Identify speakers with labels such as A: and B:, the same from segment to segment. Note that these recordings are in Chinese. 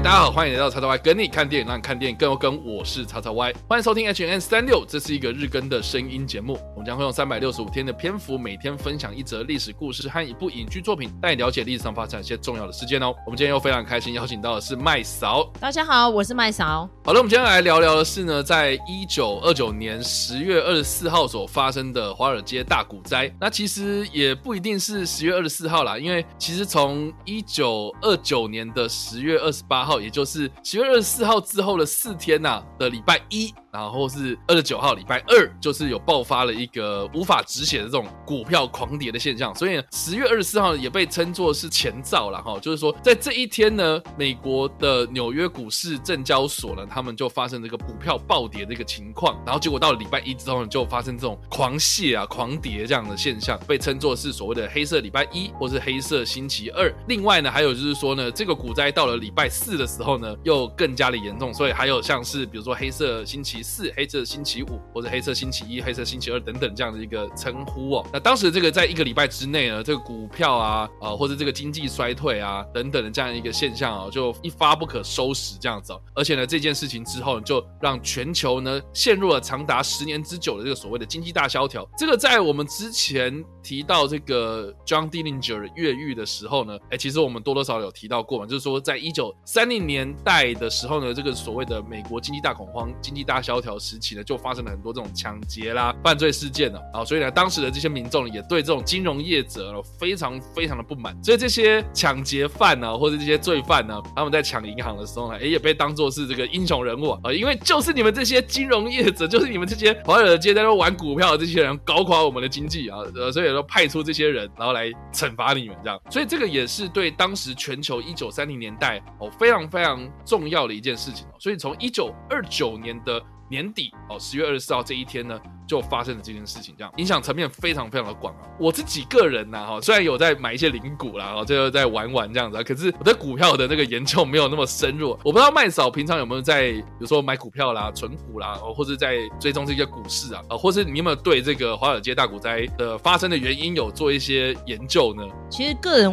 A: 大家好，欢迎来到叉叉 Y，跟你看电影，让你看电影更有梗。我是叉叉 Y，欢迎收听 HN 三六这是一个日更的声音节目。将会用三百六十五天的篇幅，每天分享一则历史故事和一部影剧作品，带你了解历史上发生一些重要的事件哦。我们今天又非常开心，邀请到的是麦嫂。
B: 大家好，我是麦嫂。
A: 好了，我们今天来聊聊的是呢，在一九二九年十月二十四号所发生的华尔街大股灾。那其实也不一定是十月二十四号啦，因为其实从一九二九年的十月二十八号，也就是十月二十四号之后的四天呐、的礼拜一，然后是二十九号礼拜二，就是有爆发了一个无法止血的这种股票狂跌的现象，所以十月二十四号也被称作是前兆了哈，就是说在这一天呢，美国的纽约股市证交所呢，他们就发生这个股票暴跌的一个情况，然后结果到了礼拜一之后呢，就发生这种狂泻啊、狂跌这样的现象，被称作是所谓的黑色礼拜一或是黑色星期二。另外呢，还有就是说呢，这个股灾到了礼拜四的时候呢，又更加的严重，所以还有像是比如说黑色星期四、黑色星期五或者黑色星期一、黑色星期二等等这样的一个称呼哦。那当时这个在一个礼拜之内呢，这个股票啊啊、呃、或者这个经济衰退啊等等的这样一个现象啊，就一发不可收拾这样子哦。而且呢，这件事情之后就让全球呢陷入了长达十年之久的这个所谓的经济大萧条。这个在我们之前提到这个 John Dillinger 越狱的时候呢，哎，其实我们多多少少有提到过嘛，就是说在一九三零年代的时候呢，这个所谓的美国经济大恐慌、经济大萧条时期呢，就发生了很多这种抢劫啦、犯罪事件了啊，所以呢，当时的这些民众也对这种金融业者非常非常的不满，所以这些抢劫犯呢，或者这些罪犯呢，他们在抢银行的时候呢，哎，也被当作是这个英雄人物啊，因为就是你们这些金融业者，就是你们这些华尔街在那玩股票的这些人，搞垮我们的经济啊，呃，所以说派出这些人，然后来惩罚你们这样，所以这个也是对当时全球一九三零年代哦非常非常重要的一件事情哦，所以从一九二九年的年底哦，十月二十四号这一天呢，就发生了这件事情，这样影响层面非常非常的广啊。我自己个人呢，哈，虽然有在买一些零股啦，哈，就在玩玩这样子啊，可是我对股票的那个研究没有那么深入。我不知道麦嫂平常有没有在，比如说买股票啦、存股啦，哦或者在追踪这些股市啊，啊，或是你有没有对这个华尔街大股灾的发生的原因有做一些研究呢？
B: 其实个人。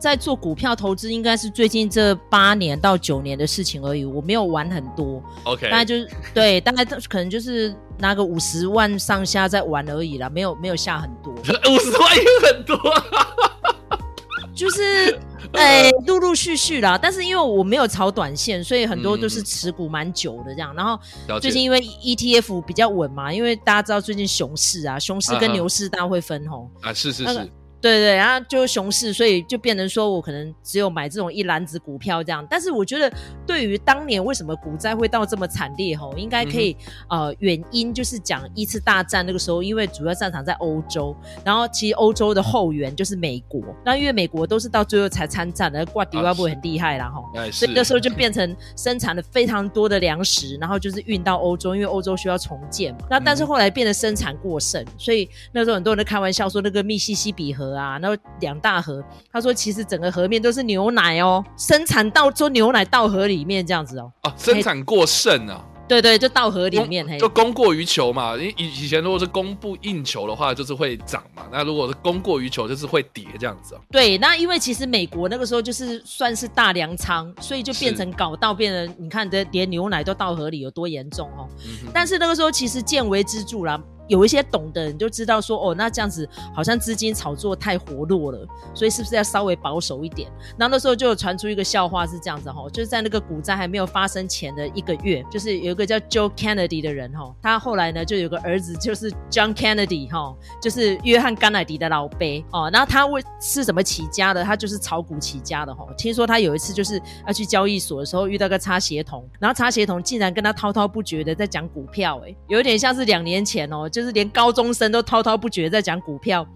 B: 在做股票投资，应该是最近这八年到九年的事情而已。我没有玩很多
A: ，OK，
B: 大概就是对，大概可能就是拿个五十万上下在玩而已啦，没有没有下很多。
A: 五十万也很多，啊
B: 就是 哎，陆陆续续啦。但是因为我没有炒短线，所以很多都是持股蛮久的这样。然后最近因为 ETF 比较稳嘛，因为大家知道最近熊市啊，熊市跟牛市大家会分红
A: 啊，是是是。那个
B: 对对，然后就熊市，所以就变成说我可能只有买这种一篮子股票这样。但是我觉得，对于当年为什么股灾会到这么惨烈吼，应该可以、嗯、呃原因就是讲一次大战那个时候，因为主要战场在欧洲，然后其实欧洲的后援就是美国，那因为美国都是到最后才参战的，挂迪瓦布很厉害啦吼，所以那时候就变成生产了非常多的粮食，然后就是运到欧洲，因为欧洲需要重建嘛。那但是后来变得生产过剩，所以那时候很多人都开玩笑说那个密西西比河。啊，然后两大河，他说其实整个河面都是牛奶哦，生产到做牛奶到河里面这样子哦，
A: 啊，生产过剩啊，
B: 对对，就到河里面，
A: 就供过于求嘛。因以以前如果是供不应求的话，就是会涨嘛。那如果是供过于求，就是会跌这样子哦。
B: 对，那因为其实美国那个时候就是算是大粮仓，所以就变成搞到变成你看的连牛奶都到河里有多严重哦。嗯、但是那个时候其实见微知著啦。有一些懂的人就知道说，哦，那这样子好像资金炒作太活络了，所以是不是要稍微保守一点？然后那时候就有传出一个笑话是这样子哈，就是在那个股灾还没有发生前的一个月，就是有一个叫 Joe Kennedy 的人哈，他后来呢就有个儿子就是 John Kennedy 哈，就是约翰甘乃迪的老辈哦，然后他为是怎么起家的？他就是炒股起家的哈。听说他有一次就是要去交易所的时候遇到个擦鞋童，然后擦鞋童竟然跟他滔滔不绝的在讲股票，哎，有点像是两年前哦，就。就是连高中生都滔滔不绝在讲股票，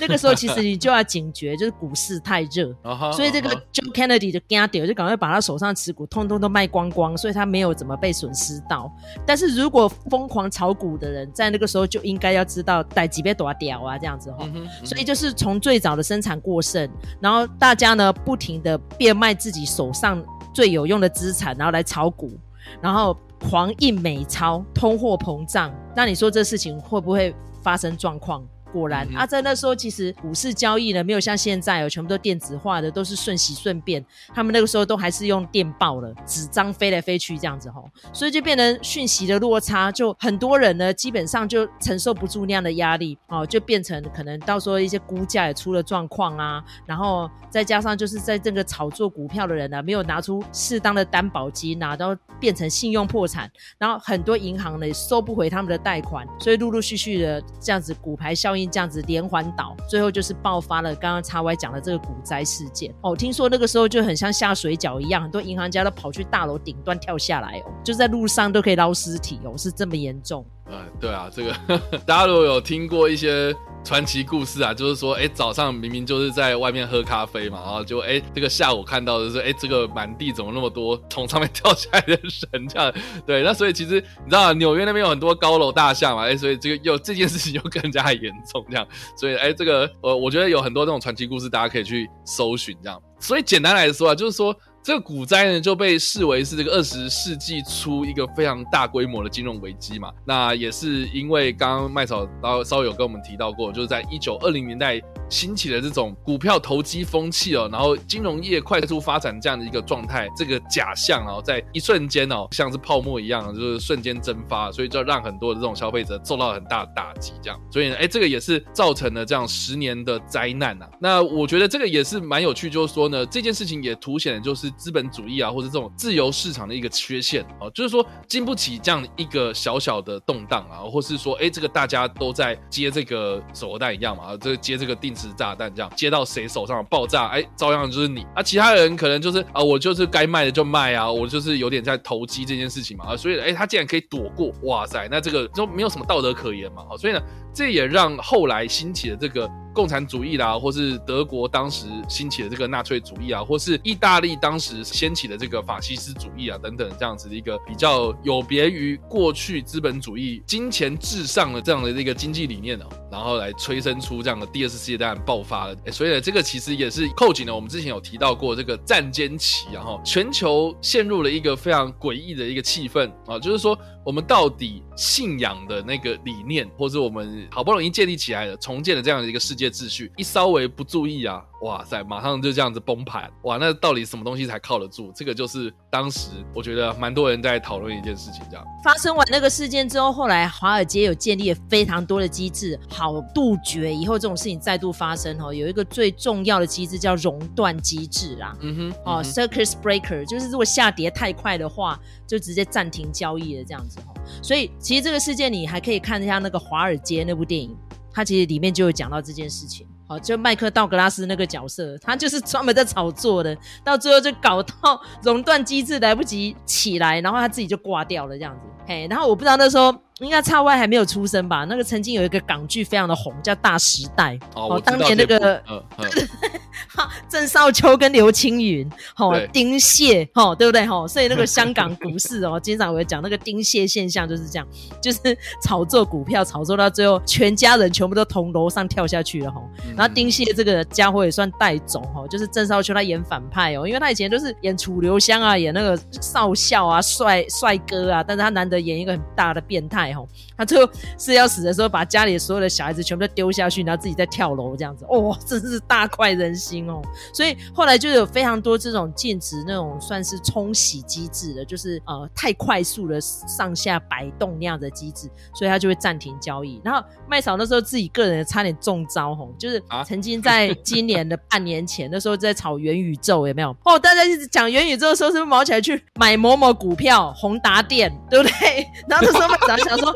B: 那个时候其实你就要警觉，就是股市太热，所以这个 John Kennedy 就惊掉，就赶快把他手上持股通通都卖光光，所以他没有怎么被损失到。但是如果疯狂炒股的人在那个时候就应该要知道逮几杯多屌啊这样子哈，所以就是从最早的生产过剩，然后大家呢不停的变卖自己手上最有用的资产，然后来炒股，然后。狂印美钞，通货膨胀，那你说这事情会不会发生状况？果然、嗯、啊，在那时候其实股市交易呢，没有像现在哦，全部都电子化的，都是瞬息瞬变。他们那个时候都还是用电报了，纸张飞来飞去这样子吼，所以就变成讯息的落差，就很多人呢，基本上就承受不住那样的压力哦，就变成可能到时候一些估价也出了状况啊，然后再加上就是在这个炒作股票的人呢，没有拿出适当的担保金啊，然后变成信用破产，然后很多银行呢也收不回他们的贷款，所以陆陆续续的这样子股牌效应这样子连环倒，最后就是爆发了刚刚 XY 讲的这个股灾事件哦。听说那个时候就很像下水饺一样，很多银行家都跑去大楼顶端跳下来哦，就在路上都可以捞尸体哦，是这么严重。
A: 嗯，对啊，这个 大家如果有听过一些。传奇故事啊，就是说，哎，早上明明就是在外面喝咖啡嘛，然后就，哎，这个下午看到的是，哎，这个满地怎么那么多从上面跳下来的人？这样，对，那所以其实你知道，纽约那边有很多高楼大厦嘛，哎，所以这个又这件事情又更加严重，这样，所以，哎，这个，呃，我觉得有很多这种传奇故事，大家可以去搜寻，这样。所以简单来说啊，就是说。这个股灾呢，就被视为是这个二十世纪初一个非常大规模的金融危机嘛。那也是因为刚刚麦草稍微有跟我们提到过，就是在一九二零年代兴起的这种股票投机风气哦，然后金融业快速发展这样的一个状态，这个假象哦，在一瞬间哦，像是泡沫一样，就是瞬间蒸发，所以就让很多的这种消费者受到很大的打击。这样，所以呢，哎，这个也是造成了这样十年的灾难呐。那我觉得这个也是蛮有趣，就是说呢，这件事情也凸显的就是。资本主义啊，或者这种自由市场的一个缺陷啊，就是说经不起这样一个小小的动荡啊，或是说，哎，这个大家都在接这个手榴弹一样嘛，这接这个定时炸弹这样，接到谁手上爆炸，哎，照样就是你。啊，其他人可能就是啊，我就是该卖的就卖啊，我就是有点在投机这件事情嘛，啊，所以哎，他竟然可以躲过，哇塞，那这个就没有什么道德可言嘛，啊所以呢，这也让后来兴起的这个。共产主义啦，或是德国当时兴起的这个纳粹主义啊，或是意大利当时掀起的这个法西斯主义啊，等等这样子的一个比较有别于过去资本主义金钱至上的这样的一个经济理念呢、啊，然后来催生出这样的第二次世界大战爆发了。所以呢，这个其实也是扣紧了我们之前有提到过这个战间期，然后全球陷入了一个非常诡异的一个气氛啊，就是说。我们到底信仰的那个理念，或是我们好不容易建立起来的、重建的这样的一个世界秩序，一稍微不注意啊，哇塞，马上就这样子崩盘，哇，那到底什么东西才靠得住？这个就是当时我觉得蛮多人在讨论一件事情，这样。
B: 发生完那个事件之后，后来华尔街有建立了非常多的机制，好杜绝以后这种事情再度发生。哦，有一个最重要的机制叫熔断机制啦。嗯哼，哦，circuit breaker，就是如果下跌太快的话，就直接暂停交易了这样子。所以其实这个事件你还可以看一下那个《华尔街》那部电影，它其实里面就有讲到这件事情。好，就麦克道格拉斯那个角色，他就是专门在炒作的，到最后就搞到熔断机制来不及起来，然后他自己就挂掉了这样子。嘿，然后我不知道那时候。应该差外还没有出生吧？那个曾经有一个港剧非常的红，叫《大时代》
A: 哦，
B: 当年那个 哈郑少秋跟刘青云，哦，丁蟹，哦，对不对？哈，所以那个香港股市 哦，经常会讲那个丁蟹现象就是这样，就是炒作股票，炒作到最后，全家人全部都从楼上跳下去了哈。然后丁蟹这个家伙也算带种哈，就是郑少秋他演反派哦，因为他以前都是演楚留香啊，演那个少校啊，帅帅哥啊，但是他难得演一个很大的变态。ขอ他最后是要死的时候，把家里所有的小孩子全部都丢下去，然后自己再跳楼这样子，哦，真是大快人心哦！所以后来就有非常多这种禁止那种算是冲洗机制的，就是呃太快速的上下摆动那样的机制，所以他就会暂停交易。然后麦嫂那时候自己个人差点中招吼，就是曾经在今年的半年前，那时候在炒元宇宙有没有？哦，大家一直讲元宇宙的时候，是不是毛起来去买某某股票，宏达电，对不对？然后那时候麦嫂想。说，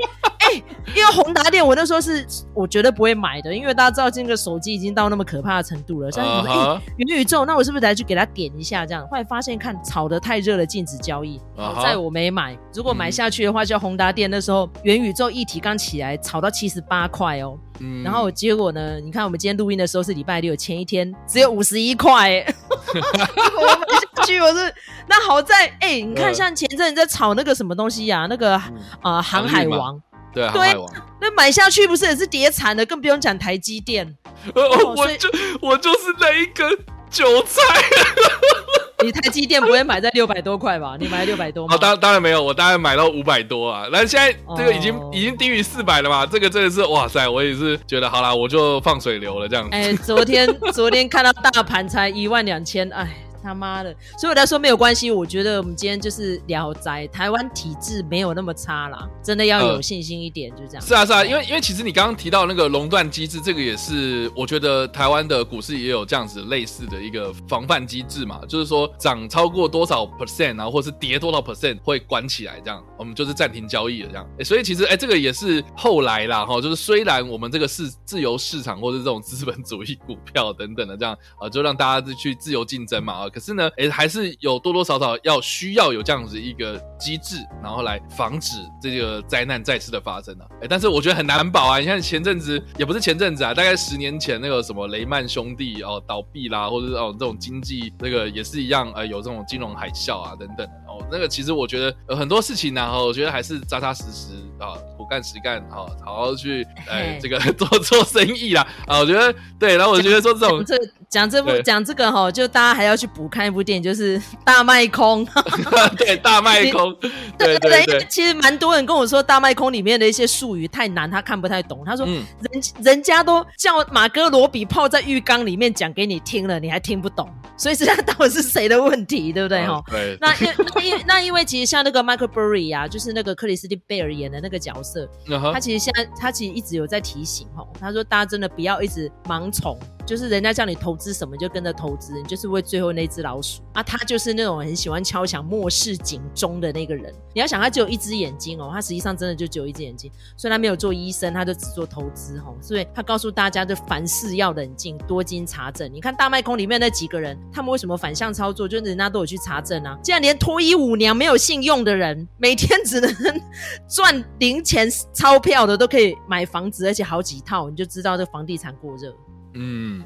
B: 哎、欸，因为宏达电，我那时候是我绝对不会买的，因为大家知道这个手机已经到那么可怕的程度了。像什么，哎、uh -huh. 欸，元宇宙，那我是不是得去给他点一下？这样，后来发现看炒得太热了，禁止交易。好在我没买，如果买下去的话，叫宏达电那时候元宇宙议题刚起来，炒到七十八块哦。嗯，然后结果呢？你看我们今天录音的时候是礼拜六，前一天只有五十一块。我买下去，我是那好在哎、欸，你看像前阵子在炒那个什么东西呀、啊？那个啊、航海王，
A: 对啊，
B: 对，那买下去不是也是跌惨的？更不用讲台积电。
A: 呃、哦，我就我就是那一根韭菜。
B: 你台积电不会买在六百多块吧？你买六百多吗？
A: 哦，当当然没有，我大概买到五百多啊。那现在这个已经、哦、已经低于四百了嘛？这个真的是哇塞！我也是觉得好啦，我就放水流了这样子。
B: 哎，昨天昨天看到大盘才一万两千，哎。他妈的！所以我来说没有关系。我觉得我们今天就是聊斋，台湾体制没有那么差啦，真的要有信心一点，呃、就这样。
A: 是啊，是啊，因为因为其实你刚刚提到那个垄断机制，这个也是我觉得台湾的股市也有这样子类似的一个防范机制嘛，就是说涨超过多少 percent 然后，或是跌多少 percent 会关起来，这样我们就是暂停交易了这样。欸、所以其实哎、欸，这个也是后来啦哈，就是虽然我们这个是自由市场或是这种资本主义股票等等的这样啊，就让大家去自由竞争嘛啊。可是呢，哎，还是有多多少少要需要有这样子一个机制，然后来防止这个灾难再次的发生啊。哎，但是我觉得很难保啊。你看前阵子也不是前阵子啊，大概十年前那个什么雷曼兄弟哦倒闭啦，或者是哦这种经济那个也是一样，呃，有这种金融海啸啊等等哦。那个其实我觉得呃很多事情呢，哈，我觉得还是扎扎实实啊，苦干实干，啊好好去哎这个做做生意啦啊。我觉得对，然后我觉得说这种。
B: 讲这部讲这个哈，就大家还要去补看一部电影，就是大卖空。
A: 对，大卖空。
B: 对对对，其实蛮多人跟我说，大卖空里面的一些术语太难，他看不太懂。他说，人人家都叫马哥罗比泡在浴缸里面讲给你听了，你还听不懂，所以这到底是谁的问题，对不对哈？对。那因那因那因为其实像那个 Michael Burry 啊，就是那个克里斯汀贝尔演的那个角色，他其实现在他其实一直有在提醒哈，他说大家真的不要一直盲从。就是人家叫你投资什么就跟着投资，你就是为最后那只老鼠啊！他就是那种很喜欢敲响末世警钟的那个人。你要想，他只有一只眼睛哦，他实际上真的就只有一只眼睛。所以他没有做医生，他就只做投资哦。所以他告诉大家，就凡事要冷静，多经查证。你看大卖空里面那几个人，他们为什么反向操作？就是人家都有去查证啊。竟然连脱衣舞娘没有信用的人，每天只能 赚零钱钞票的都可以买房子，而且好几套，你就知道这房地产过热。
A: 嗯，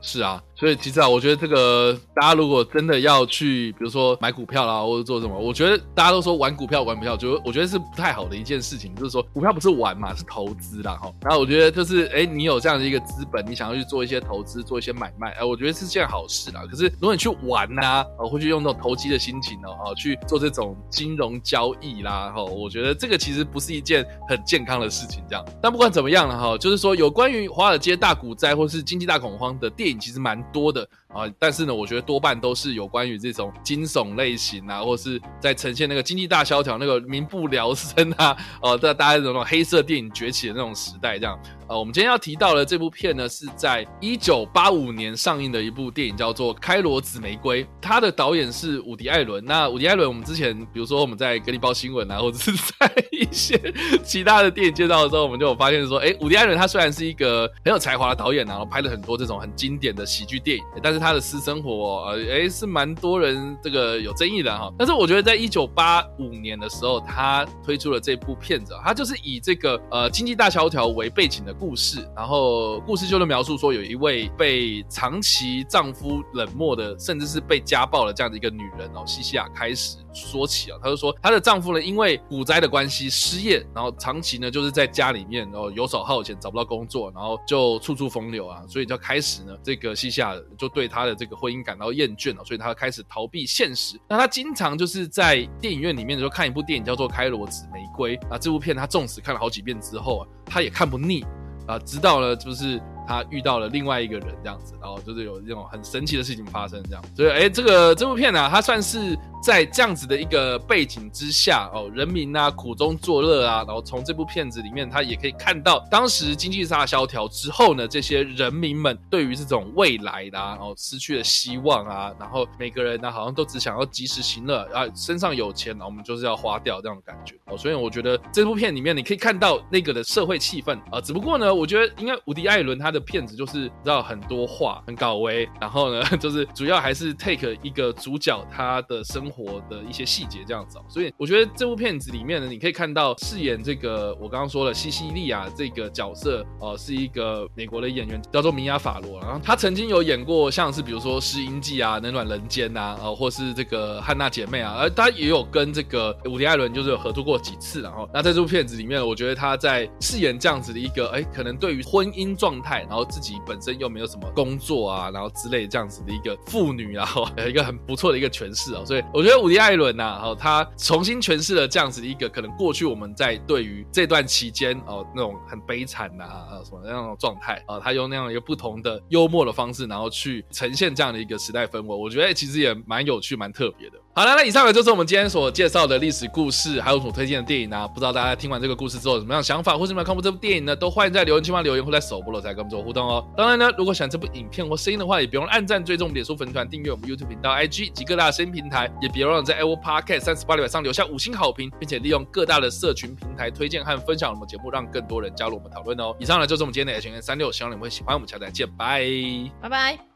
A: 是啊。所以其实啊，我觉得这个大家如果真的要去，比如说买股票啦，或者做什么，我觉得大家都说玩股票玩股票，就我觉得是不太好的一件事情。就是说股票不是玩嘛，是投资啦哈。然后我觉得就是，哎，你有这样的一个资本，你想要去做一些投资，做一些买卖，哎，我觉得是件好事啦。可是如果你去玩呐，啊，会去用那种投机的心情哦，啊，去做这种金融交易啦，哈，我觉得这个其实不是一件很健康的事情。这样，但不管怎么样了哈，就是说有关于华尔街大股灾或是经济大恐慌的电其实蛮多的啊，但是呢，我觉得多半都是有关于这种惊悚类型啊，或是在呈现那个经济大萧条、那个民不聊生啊，哦、在大家那种黑色电影崛起的那种时代这样。呃，我们今天要提到的这部片呢，是在一九八五年上映的一部电影，叫做《开罗紫玫瑰》。它的导演是伍迪·艾伦。那伍迪·艾伦，我们之前比如说我们在《格力报新闻》啊，或者是 在一些其他的电影介绍的时候，我们就有发现说，哎，伍迪·艾伦他虽然是一个很有才华的导演，然后拍了很多这种很经典的喜剧电影，但是他的私生活，呃，哎，是蛮多人这个有争议的哈。但是我觉得在一九八五年的时候，他推出了这部片子，他就是以这个呃经济大萧条为背景的。故事，然后故事就是描述说，有一位被长期丈夫冷漠的，甚至是被家暴的这样的一个女人哦，西西亚开始说起啊，她就说她的丈夫呢，因为股灾的关系失业，然后长期呢就是在家里面，然后游手好闲，找不到工作，然后就处处风流啊，所以就开始呢，这个西西亚就对她的这个婚姻感到厌倦了，所以她开始逃避现实。那她经常就是在电影院里面的时候看一部电影叫做《开罗紫玫瑰》啊，这部片她纵使看了好几遍之后啊，她也看不腻。啊，知道了，就是他遇到了另外一个人这样子，然后就是有这种很神奇的事情发生这样，所以哎，这个这部片呢、它算是。在这样子的一个背景之下，哦，人民啊苦中作乐啊，然后从这部片子里面，他也可以看到当时经济大萧条之后呢，这些人民们对于这种未来的啊，然后失去了希望啊，然后每个人呢好像都只想要及时行乐啊，身上有钱，我们就是要花掉这种感觉哦，所以我觉得这部片里面你可以看到那个的社会气氛啊，只不过呢，我觉得应该伍迪·艾伦他的片子就是知道很多话很搞威，然后呢 就是主要还是 take 一个主角他的生活的一些细节这样子。所以我觉得这部片子里面呢，你可以看到饰演这个我刚刚说了西西莉亚这个角色、呃，是一个美国的演员叫做米娅法罗，然后他曾经有演过像是比如说《失音记》啊，《冷暖人间》呐，呃，或是这个《汉娜姐妹》啊，而他也有跟这个伍迪·艾伦就是有合作过几次，然后那在这部片子里面，我觉得他在饰演这样子的一个哎，可能对于婚姻状态，然后自己本身又没有什么工作啊，然后之类这样子的一个妇女，然 后有一个很不错的一个诠释啊，所以我觉得伍迪·艾伦呐，然后他重新诠释了这样子的一个可能过去我们在对于这段期间哦那种很悲惨呐啊什么那种状态啊，他用那样一个不同的幽默的方式，然后去呈现这样的一个时代氛围，我觉得其实也蛮有趣、蛮特别的。好了，那以上呢就是我们今天所介绍的历史故事，还有所推荐的电影呢、不知道大家听完这个故事之后有什么样的想法，或是有没有看过这部电影呢？都欢迎在留言区留言，或在首播了才跟我们做互动哦。当然呢，如果喜欢这部影片或声音的话，也别忘了按赞、追踪我们脸书粉团、订阅我们 YouTube 频道、IG 及各大声音平台，也别忘了在 Apple Podcast 三十八里上留下五星好评，并且利用各大的社群平台推荐和分享我们节目，让更多人加入我们讨论哦。以上呢就是我们今天的 H N 三六，希望你们会喜欢。我们下次再见，拜
B: 拜拜。